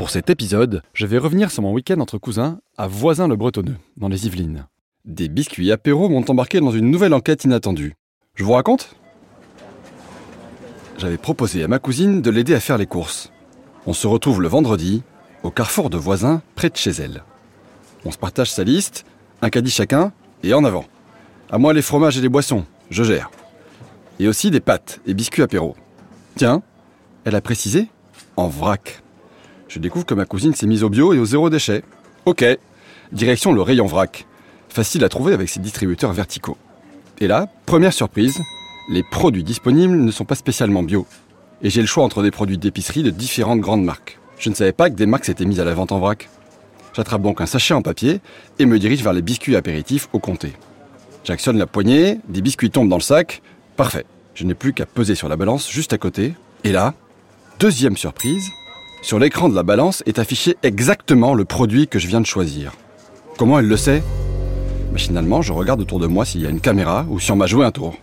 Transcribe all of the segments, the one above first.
Pour cet épisode, je vais revenir sur mon week-end entre cousins à Voisin-le-Bretonneux, dans les Yvelines. Des biscuits apéro m'ont embarqué dans une nouvelle enquête inattendue. Je vous raconte? J'avais proposé à ma cousine de l'aider à faire les courses. On se retrouve le vendredi, au carrefour de Voisin, près de chez elle. On se partage sa liste, un caddie chacun, et en avant. À moi les fromages et les boissons, je gère. Et aussi des pâtes et biscuits apéro. Tiens, elle a précisé en vrac. Je découvre que ma cousine s'est mise au bio et au zéro déchet. Ok, direction le rayon vrac. Facile à trouver avec ses distributeurs verticaux. Et là, première surprise, les produits disponibles ne sont pas spécialement bio. Et j'ai le choix entre des produits d'épicerie de différentes grandes marques. Je ne savais pas que des marques s'étaient mises à la vente en vrac. J'attrape donc un sachet en papier et me dirige vers les biscuits apéritifs au comté. J'actionne la poignée, des biscuits tombent dans le sac. Parfait. Je n'ai plus qu'à peser sur la balance juste à côté. Et là, deuxième surprise, sur l'écran de la balance est affiché exactement le produit que je viens de choisir. Comment elle le sait? Machinalement, je regarde autour de moi s'il y a une caméra ou si on m'a joué un tour.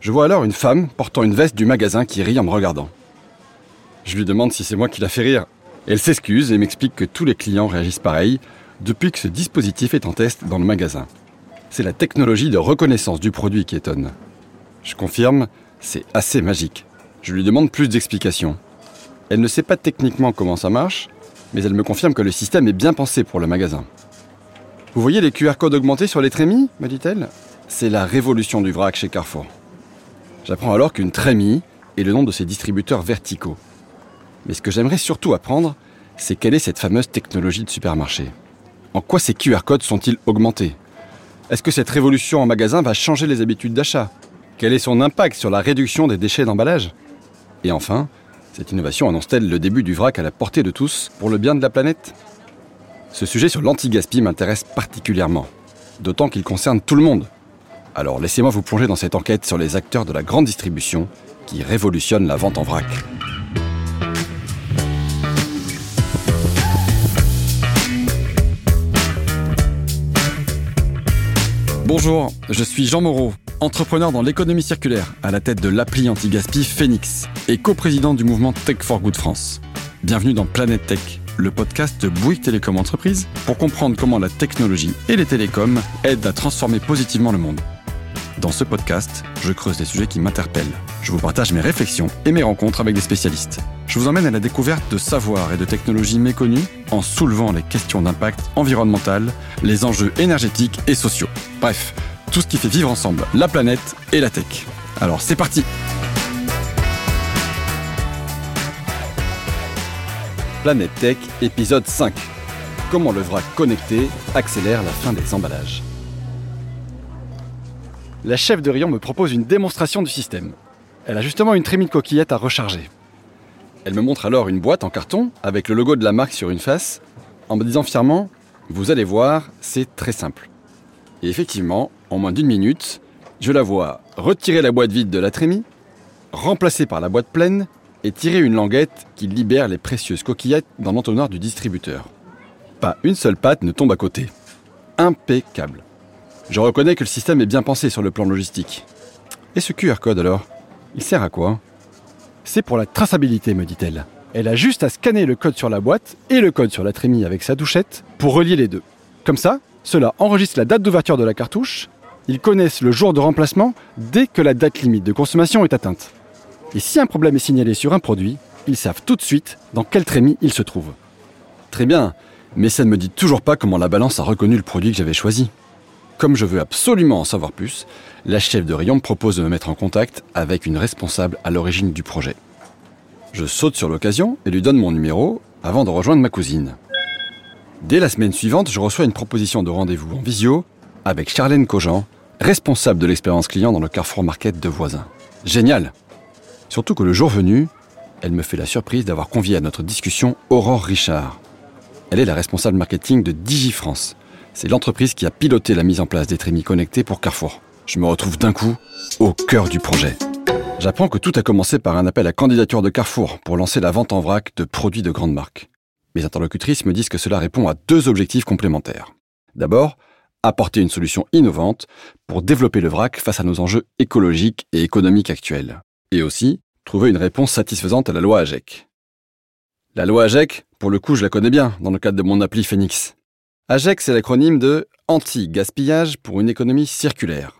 Je vois alors une femme portant une veste du magasin qui rit en me regardant. Je lui demande si c'est moi qui la fait rire. Elle s'excuse et m'explique que tous les clients réagissent pareil depuis que ce dispositif est en test dans le magasin. C'est la technologie de reconnaissance du produit qui étonne. Je confirme, c'est assez magique. Je lui demande plus d'explications. Elle ne sait pas techniquement comment ça marche, mais elle me confirme que le système est bien pensé pour le magasin. Vous voyez les QR codes augmentés sur les trémies me dit-elle. C'est la révolution du vrac chez Carrefour. J'apprends alors qu'une trémie est le nom de ces distributeurs verticaux. Mais ce que j'aimerais surtout apprendre, c'est quelle est cette fameuse technologie de supermarché. En quoi ces QR codes sont-ils augmentés? Est-ce que cette révolution en magasin va changer les habitudes d'achat? Quel est son impact sur la réduction des déchets d'emballage? Et enfin, cette innovation annonce-t-elle le début du vrac à la portée de tous pour le bien de la planète? Ce sujet sur l'anti-gaspi m'intéresse particulièrement, d'autant qu'il concerne tout le monde. Alors laissez-moi vous plonger dans cette enquête sur les acteurs de la grande distribution qui révolutionnent la vente en vrac. Bonjour, je suis Jean Moreau, entrepreneur dans l'économie circulaire, à la tête de l'appli anti-gaspi Phoenix et coprésident du mouvement Tech for Good France. Bienvenue dans Planète Tech, le podcast de Bouygues Télécom Entreprise pour comprendre comment la technologie et les télécoms aident à transformer positivement le monde. Dans ce podcast, je creuse des sujets qui m'interpellent. Je vous partage mes réflexions et mes rencontres avec des spécialistes. Je vous emmène à la découverte de savoirs et de technologies méconnues en soulevant les questions d'impact environnemental, les enjeux énergétiques et sociaux. Bref, tout ce qui fait vivre ensemble la planète et la tech. Alors c'est parti Planète Tech, épisode 5. Comment le vrac connecté accélère la fin des emballages? La chef de rayon me propose une démonstration du système. Elle a justement une trémie de coquillettes à recharger. Elle me montre alors une boîte en carton avec le logo de la marque sur une face, en me disant fièrement Vous allez voir, c'est très simple. Et effectivement, en moins d'une minute, je la vois retirer la boîte vide de la trémie, remplacer par la boîte pleine et tirer une languette qui libère les précieuses coquillettes dans l'entonnoir du distributeur. Pas une seule patte ne tombe à côté. Impeccable. Je reconnais que le système est bien pensé sur le plan logistique. Et ce QR code alors Il sert à quoi? C'est pour la traçabilité, me dit-elle. Elle a juste à scanner le code sur la boîte et le code sur la trémie avec sa touchette pour relier les deux. Comme ça, cela enregistre la date d'ouverture de la cartouche, ils connaissent le jour de remplacement dès que la date limite de consommation est atteinte. Et si un problème est signalé sur un produit, ils savent tout de suite dans quelle trémie il se trouve. Très bien, mais ça ne me dit toujours pas comment la balance a reconnu le produit que j'avais choisi. Comme je veux absolument en savoir plus, la chef de rayon me propose de me mettre en contact avec une responsable à l'origine du projet. Je saute sur l'occasion et lui donne mon numéro avant de rejoindre ma cousine. Dès la semaine suivante, je reçois une proposition de rendez-vous en visio avec Charlène Cogent, responsable de l'expérience client dans le Carrefour Market de voisins. Génial Surtout que le jour venu, elle me fait la surprise d'avoir convié à notre discussion Aurore Richard. Elle est la responsable marketing de DigiFrance, c'est l'entreprise qui a piloté la mise en place des trémies connectés pour Carrefour. Je me retrouve d'un coup au cœur du projet. J'apprends que tout a commencé par un appel à candidature de Carrefour pour lancer la vente en vrac de produits de grande marque. Mes interlocutrices me disent que cela répond à deux objectifs complémentaires. D'abord, apporter une solution innovante pour développer le vrac face à nos enjeux écologiques et économiques actuels. Et aussi, trouver une réponse satisfaisante à la loi AGEC. La loi AGEC, pour le coup, je la connais bien dans le cadre de mon appli Phoenix. AGEC, c'est l'acronyme de Anti-gaspillage pour une économie circulaire.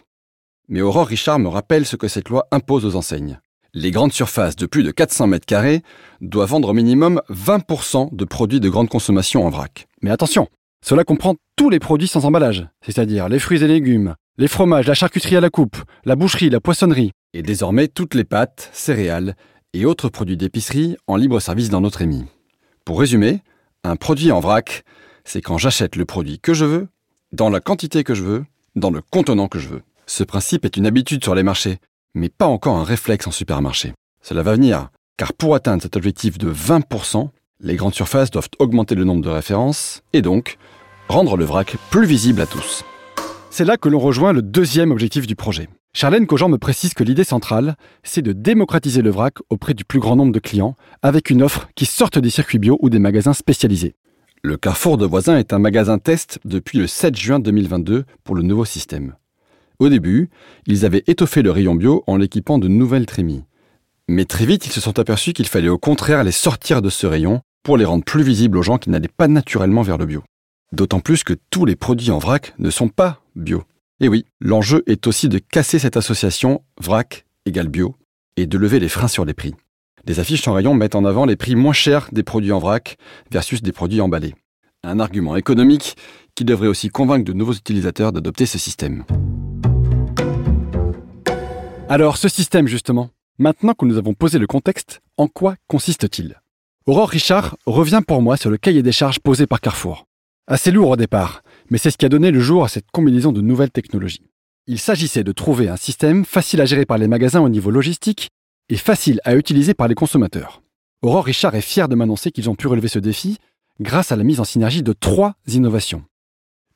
Mais Aurore Richard me rappelle ce que cette loi impose aux enseignes. Les grandes surfaces de plus de 400 mètres carrés doivent vendre au minimum 20% de produits de grande consommation en vrac. Mais attention, cela comprend tous les produits sans emballage, c'est-à-dire les fruits et légumes, les fromages, la charcuterie à la coupe, la boucherie, la poissonnerie, et désormais toutes les pâtes, céréales et autres produits d'épicerie en libre service dans notre émis. Pour résumer, un produit en vrac, c'est quand j'achète le produit que je veux, dans la quantité que je veux, dans le contenant que je veux. Ce principe est une habitude sur les marchés, mais pas encore un réflexe en supermarché. Cela va venir, car pour atteindre cet objectif de 20%, les grandes surfaces doivent augmenter le nombre de références et donc rendre le vrac plus visible à tous. C'est là que l'on rejoint le deuxième objectif du projet. Charlène Cogent me précise que l'idée centrale, c'est de démocratiser le vrac auprès du plus grand nombre de clients, avec une offre qui sorte des circuits bio ou des magasins spécialisés. Le Carrefour de Voisins est un magasin test depuis le 7 juin 2022 pour le nouveau système. Au début, ils avaient étoffé le rayon bio en l'équipant de nouvelles trémies. Mais très vite, ils se sont aperçus qu'il fallait au contraire les sortir de ce rayon pour les rendre plus visibles aux gens qui n'allaient pas naturellement vers le bio. D'autant plus que tous les produits en vrac ne sont pas bio. Et oui, l'enjeu est aussi de casser cette association vrac égale bio et de lever les freins sur les prix. Les affiches en rayon mettent en avant les prix moins chers des produits en vrac versus des produits emballés. Un argument économique qui devrait aussi convaincre de nouveaux utilisateurs d'adopter ce système. Alors, ce système, justement, maintenant que nous avons posé le contexte, en quoi consiste-t-il? Aurore Richard revient pour moi sur le cahier des charges posé par Carrefour. Assez lourd au départ, mais c'est ce qui a donné le jour à cette combinaison de nouvelles technologies. Il s'agissait de trouver un système facile à gérer par les magasins au niveau logistique et facile à utiliser par les consommateurs. Aurore Richard est fier de m'annoncer qu'ils ont pu relever ce défi grâce à la mise en synergie de trois innovations.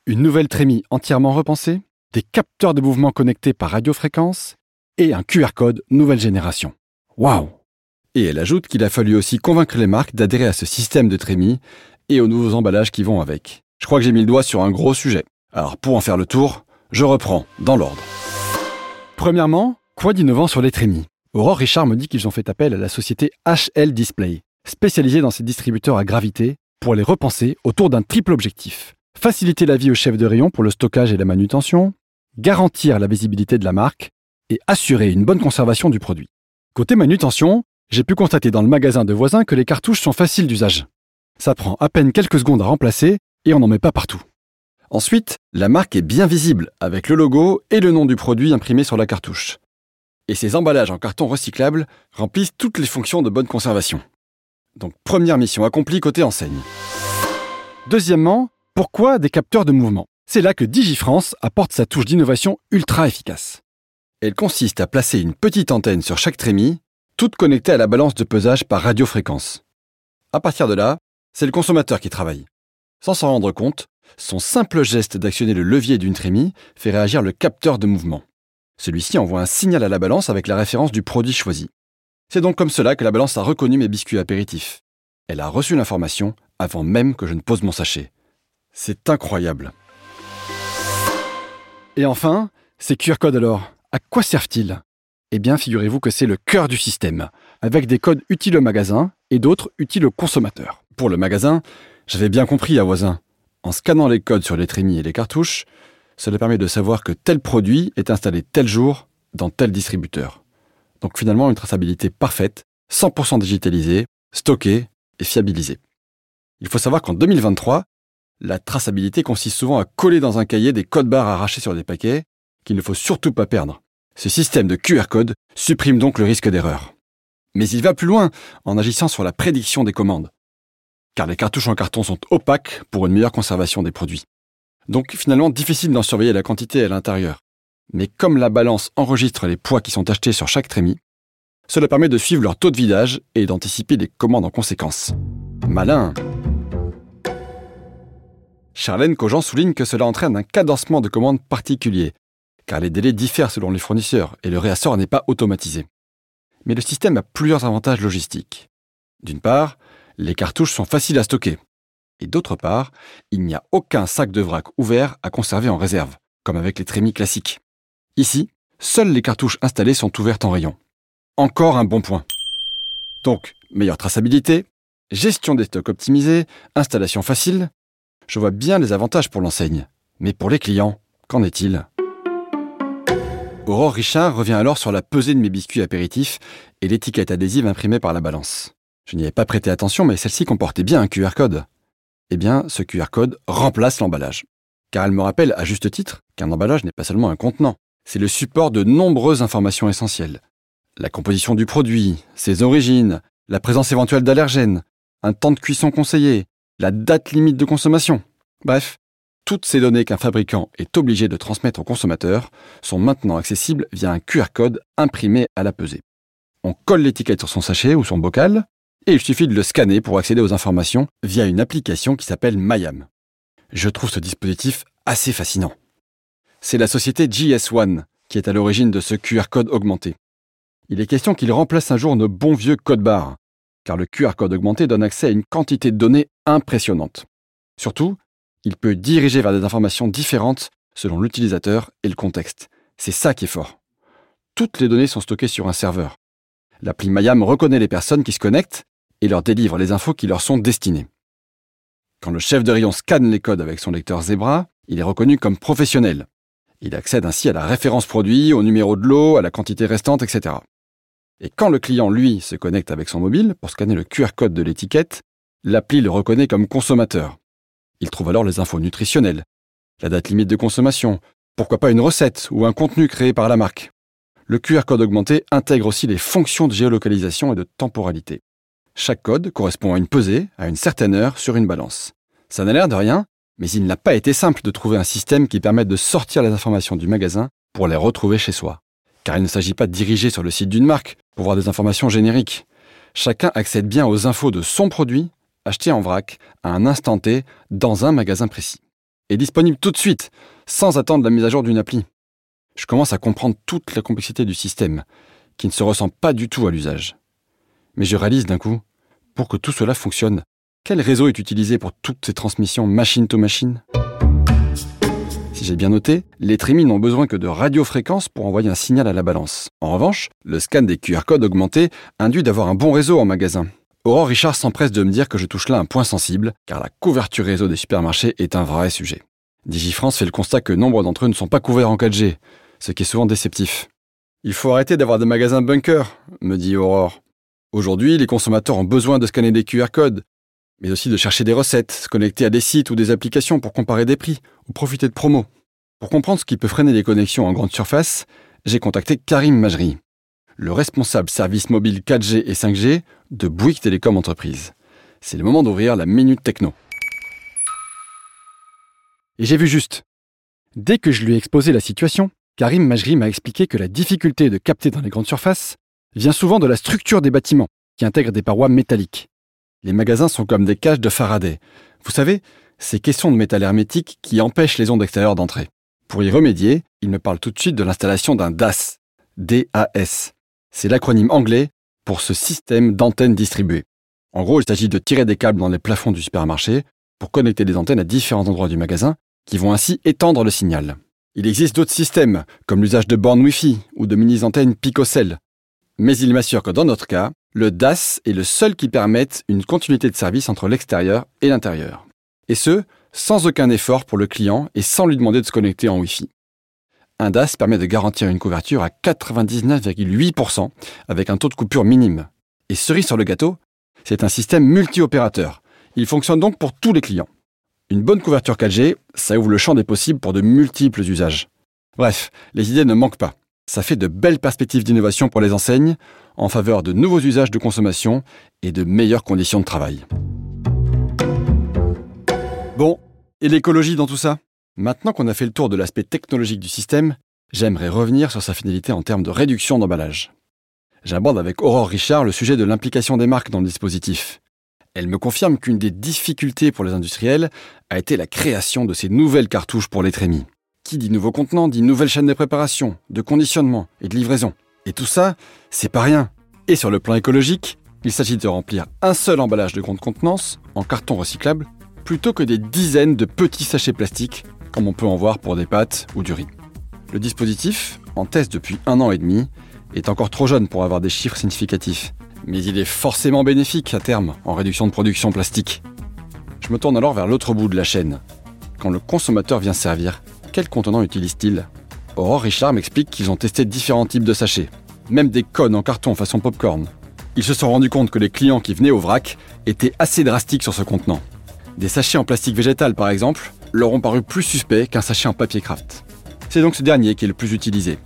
Une nouvelle trémie entièrement repensée, des capteurs de mouvement connectés par radiofréquence et un QR code nouvelle génération. Waouh Et elle ajoute qu'il a fallu aussi convaincre les marques d'adhérer à ce système de trémie et aux nouveaux emballages qui vont avec. Je crois que j'ai mis le doigt sur un gros sujet. Alors pour en faire le tour, je reprends dans l'ordre. Premièrement, quoi d'innovant sur les trémies? Aurore Richard me dit qu'ils ont fait appel à la société HL Display, spécialisée dans ces distributeurs à gravité, pour les repenser autour d'un triple objectif. Faciliter la vie au chef de rayon pour le stockage et la manutention, garantir la visibilité de la marque et assurer une bonne conservation du produit. Côté manutention, j'ai pu constater dans le magasin de voisins que les cartouches sont faciles d'usage. Ça prend à peine quelques secondes à remplacer et on n'en met pas partout. Ensuite, la marque est bien visible avec le logo et le nom du produit imprimé sur la cartouche. Et ces emballages en carton recyclable remplissent toutes les fonctions de bonne conservation. Donc première mission accomplie côté enseigne. Deuxièmement, pourquoi des capteurs de mouvement? C'est là que DigiFrance apporte sa touche d'innovation ultra efficace. Elle consiste à placer une petite antenne sur chaque trémie, toute connectée à la balance de pesage par radiofréquence. À partir de là, c'est le consommateur qui travaille. Sans s'en rendre compte, son simple geste d'actionner le levier d'une trémie fait réagir le capteur de mouvement. Celui-ci envoie un signal à la balance avec la référence du produit choisi. C'est donc comme cela que la balance a reconnu mes biscuits apéritifs. Elle a reçu l'information avant même que je ne pose mon sachet. C'est incroyable. Et enfin, ces QR codes alors, à quoi servent-ils? Eh bien, figurez-vous que c'est le cœur du système, avec des codes utiles au magasin et d'autres utiles aux consommateurs. Pour le magasin, j'avais bien compris à voisin. En scannant les codes sur les trémies et les cartouches, cela permet de savoir que tel produit est installé tel jour dans tel distributeur. Donc finalement une traçabilité parfaite, 100% digitalisée, stockée et fiabilisée. Il faut savoir qu'en 2023, la traçabilité consiste souvent à coller dans un cahier des codes barres arrachés sur des paquets qu'il ne faut surtout pas perdre. Ce système de QR code supprime donc le risque d'erreur. Mais il va plus loin en agissant sur la prédiction des commandes. Car les cartouches en carton sont opaques pour une meilleure conservation des produits. Donc finalement difficile d'en surveiller la quantité à l'intérieur. Mais comme la balance enregistre les poids qui sont achetés sur chaque trémie, cela permet de suivre leur taux de vidage et d'anticiper les commandes en conséquence. Malin Charlène Cogent souligne que cela entraîne un cadencement de commandes particulier, car les délais diffèrent selon les fournisseurs et le réassort n'est pas automatisé. Mais le système a plusieurs avantages logistiques. D'une part, les cartouches sont faciles à stocker. Et d'autre part, il n'y a aucun sac de vrac ouvert à conserver en réserve, comme avec les trémies classiques. Ici, seules les cartouches installées sont ouvertes en rayon. Encore un bon point. Donc, meilleure traçabilité, gestion des stocks optimisés, installation facile. Je vois bien les avantages pour l'enseigne. Mais pour les clients, qu'en est-il? Aurore Richard revient alors sur la pesée de mes biscuits apéritifs et l'étiquette adhésive imprimée par la balance. Je n'y avais pas prêté attention, mais celle-ci comportait bien un QR code. Eh bien, ce QR code remplace l'emballage. Car elle me rappelle, à juste titre, qu'un emballage n'est pas seulement un contenant, c'est le support de nombreuses informations essentielles. La composition du produit, ses origines, la présence éventuelle d'allergènes, un temps de cuisson conseillé, la date limite de consommation. Bref, toutes ces données qu'un fabricant est obligé de transmettre au consommateur sont maintenant accessibles via un QR code imprimé à la pesée. On colle l'étiquette sur son sachet ou son bocal, et il suffit de le scanner pour accéder aux informations via une application qui s'appelle Mayam. Je trouve ce dispositif assez fascinant. C'est la société GS1 qui est à l'origine de ce QR code augmenté. Il est question qu'il remplace un jour nos bons vieux codes barres, car le QR code augmenté donne accès à une quantité de données impressionnante. Surtout, il peut diriger vers des informations différentes selon l'utilisateur et le contexte. C'est ça qui est fort. Toutes les données sont stockées sur un serveur. L'appli Mayam reconnaît les personnes qui se connectent et leur délivre les infos qui leur sont destinées. Quand le chef de rayon scanne les codes avec son lecteur Zebra, il est reconnu comme professionnel. Il accède ainsi à la référence produit, au numéro de l'eau, à la quantité restante, etc. Et quand le client, lui, se connecte avec son mobile pour scanner le QR code de l'étiquette, l'appli le reconnaît comme consommateur. Il trouve alors les infos nutritionnelles, la date limite de consommation, pourquoi pas une recette ou un contenu créé par la marque. Le QR code augmenté intègre aussi les fonctions de géolocalisation et de temporalité. Chaque code correspond à une pesée, à une certaine heure, sur une balance. Ça n'a l'air de rien, mais il n'a pas été simple de trouver un système qui permette de sortir les informations du magasin pour les retrouver chez soi. Car il ne s'agit pas de diriger sur le site d'une marque pour voir des informations génériques. Chacun accède bien aux infos de son produit acheté en vrac à un instant T dans un magasin précis. Et disponible tout de suite, sans attendre la mise à jour d'une appli. Je commence à comprendre toute la complexité du système, qui ne se ressent pas du tout à l'usage. Mais je réalise d'un coup, pour que tout cela fonctionne, quel réseau est utilisé pour toutes ces transmissions machine to machine? Si j'ai bien noté, les trémies n'ont besoin que de radiofréquences pour envoyer un signal à la balance. En revanche, le scan des QR codes augmentés induit d'avoir un bon réseau en magasin. Aurore Richard s'empresse de me dire que je touche là un point sensible, car la couverture réseau des supermarchés est un vrai sujet. Digifrance fait le constat que nombre d'entre eux ne sont pas couverts en 4G, ce qui est souvent déceptif. Il faut arrêter d'avoir des magasins bunkers, me dit Aurore. Aujourd'hui, les consommateurs ont besoin de scanner des QR codes, mais aussi de chercher des recettes, se connecter à des sites ou des applications pour comparer des prix ou profiter de promos. Pour comprendre ce qui peut freiner les connexions en grande surface, j'ai contacté Karim Majri, le responsable service mobile 4G et 5G de Bouygues Télécom Entreprise. C'est le moment d'ouvrir la Minute Techno. Et j'ai vu juste. Dès que je lui ai exposé la situation, Karim Majri m'a expliqué que la difficulté de capter dans les grandes surfaces vient souvent de la structure des bâtiments, qui intègrent des parois métalliques. Les magasins sont comme des cages de Faraday. Vous savez, ces questions de métal hermétique qui empêchent les ondes extérieures d'entrer. Pour y remédier, il me parle tout de suite de l'installation d'un DAS. DAS. C'est l'acronyme anglais pour ce système d'antennes distribuées. En gros, il s'agit de tirer des câbles dans les plafonds du supermarché pour connecter des antennes à différents endroits du magasin qui vont ainsi étendre le signal. Il existe d'autres systèmes, comme l'usage de bornes Wi-Fi ou de mini-antennes picocell. Mais il m'assure que dans notre cas, le DAS est le seul qui permette une continuité de service entre l'extérieur et l'intérieur. Et ce, sans aucun effort pour le client et sans lui demander de se connecter en Wi-Fi. Un DAS permet de garantir une couverture à 99,8% avec un taux de coupure minime. Et cerise sur le gâteau, c'est un système multi-opérateur. Il fonctionne donc pour tous les clients. Une bonne couverture 4G, ça ouvre le champ des possibles pour de multiples usages. Bref, les idées ne manquent pas. Ça fait de belles perspectives d'innovation pour les enseignes, en faveur de nouveaux usages de consommation et de meilleures conditions de travail. Bon, et l'écologie dans tout ça? Maintenant qu'on a fait le tour de l'aspect technologique du système, j'aimerais revenir sur sa finalité en termes de réduction d'emballage. J'aborde avec Aurore Richard le sujet de l'implication des marques dans le dispositif. Elle me confirme qu'une des difficultés pour les industriels a été la création de ces nouvelles cartouches pour les trémies. Qui dit nouveaux contenants dit nouvelles chaînes de préparation, de conditionnement et de livraison. Et tout ça, c'est pas rien. Et sur le plan écologique, il s'agit de remplir un seul emballage de grande contenance en carton recyclable plutôt que des dizaines de petits sachets plastiques comme on peut en voir pour des pâtes ou du riz. Le dispositif, en test depuis un an et demi, est encore trop jeune pour avoir des chiffres significatifs. mais il est forcément bénéfique à terme en réduction de production plastique. Je me tourne alors vers l'autre bout de la chaîne. Quand le consommateur vient servir, quel contenant utilise-t-il? Aurore Richard m'explique qu'ils ont testé différents types de sachets, même des cônes en carton façon popcorn. Ils se sont rendus compte que les clients qui venaient au vrac étaient assez drastiques sur ce contenant. Des sachets en plastique végétal par exemple leur ont paru plus suspects qu'un sachet en papier craft. C'est donc ce dernier qui est le plus utilisé.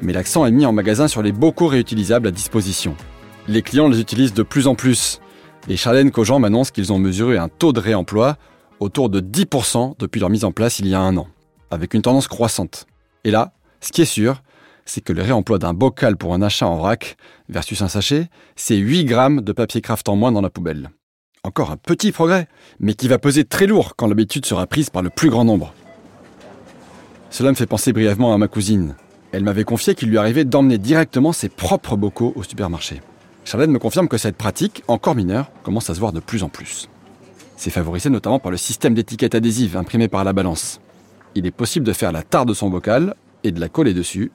Mais l'accent est mis en magasin sur les bocaux réutilisables à disposition. Les clients les utilisent de plus en plus. Et Charlène Cogent m'annonce qu'ils ont mesuré un taux de réemploi autour de 10% depuis leur mise en place il y a un an, avec une tendance croissante. Et là, ce qui est sûr, c'est que le réemploi d'un bocal pour un achat en vrac versus un sachet, c'est 8 grammes de papier craft en moins dans la poubelle. Encore un petit progrès, mais qui va peser très lourd quand l'habitude sera prise par le plus grand nombre. Cela me fait penser brièvement à ma cousine. Elle m'avait confié qu'il lui arrivait d'emmener directement ses propres bocaux au supermarché. Charlotte me confirme que cette pratique, encore mineure, commence à se voir de plus en plus. C'est favorisé notamment par le système d'étiquette adhésive imprimé par la balance. Il est possible de faire la tare de son bocal et de la coller dessus,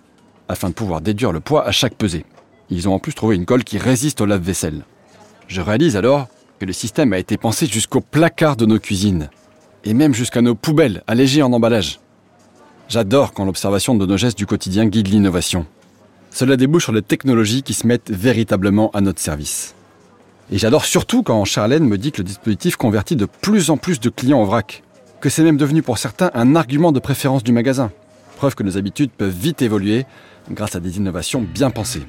afin de pouvoir déduire le poids à chaque pesée. Ils ont en plus trouvé une colle qui résiste au lave-vaisselle. Je réalise alors que le système a été pensé jusqu'au placard de nos cuisines, et même jusqu'à nos poubelles allégées en emballage. J'adore quand l'observation de nos gestes du quotidien guide l'innovation. Cela débouche sur les technologies qui se mettent véritablement à notre service. Et j'adore surtout quand Charlène me dit que le dispositif convertit de plus en plus de clients au vrac, que c'est même devenu pour certains un argument de préférence du magasin. Preuve que nos habitudes peuvent vite évoluer grâce à des innovations bien pensées.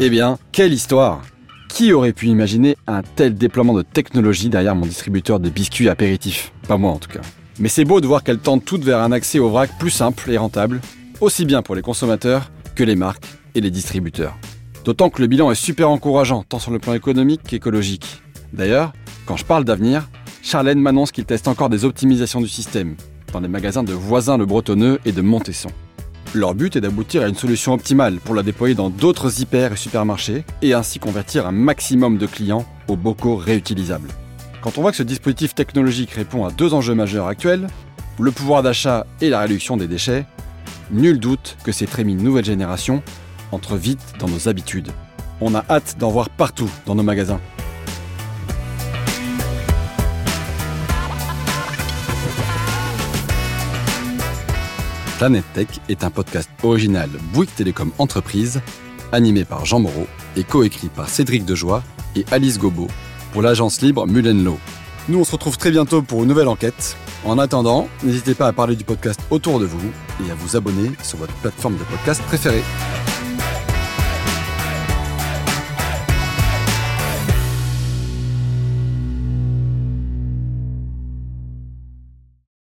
Eh bien, quelle histoire Qui aurait pu imaginer un tel déploiement de technologie derrière mon distributeur de biscuits apéritifs? Pas moi en tout cas. Mais c'est beau de voir qu'elles tendent toutes vers un accès au vrac plus simple et rentable, aussi bien pour les consommateurs que les marques et les distributeurs. D'autant que le bilan est super encourageant, tant sur le plan économique qu'écologique. D'ailleurs, quand je parle d'avenir, Charlène m'annonce qu'il teste encore des optimisations du système, dans les magasins de voisins le Bretonneux et de Montesson. Leur but est d'aboutir à une solution optimale pour la déployer dans d'autres hyper et supermarchés et ainsi convertir un maximum de clients aux bocaux réutilisables. Quand on voit que ce dispositif technologique répond à deux enjeux majeurs actuels, le pouvoir d'achat et la réduction des déchets, nul doute que ces trémies nouvelle génération entrent vite dans nos habitudes. On a hâte d'en voir partout dans nos magasins. Planète Tech est un podcast original Bouygues Télécom Entreprise, animé par Jean Moreau et coécrit par Cédric Dejoie et Alice Gobo pour l'agence libre Mullenlow. Nous, on se retrouve très bientôt pour une nouvelle enquête. En attendant, n'hésitez pas à parler du podcast autour de vous et à vous abonner sur votre plateforme de podcast préférée.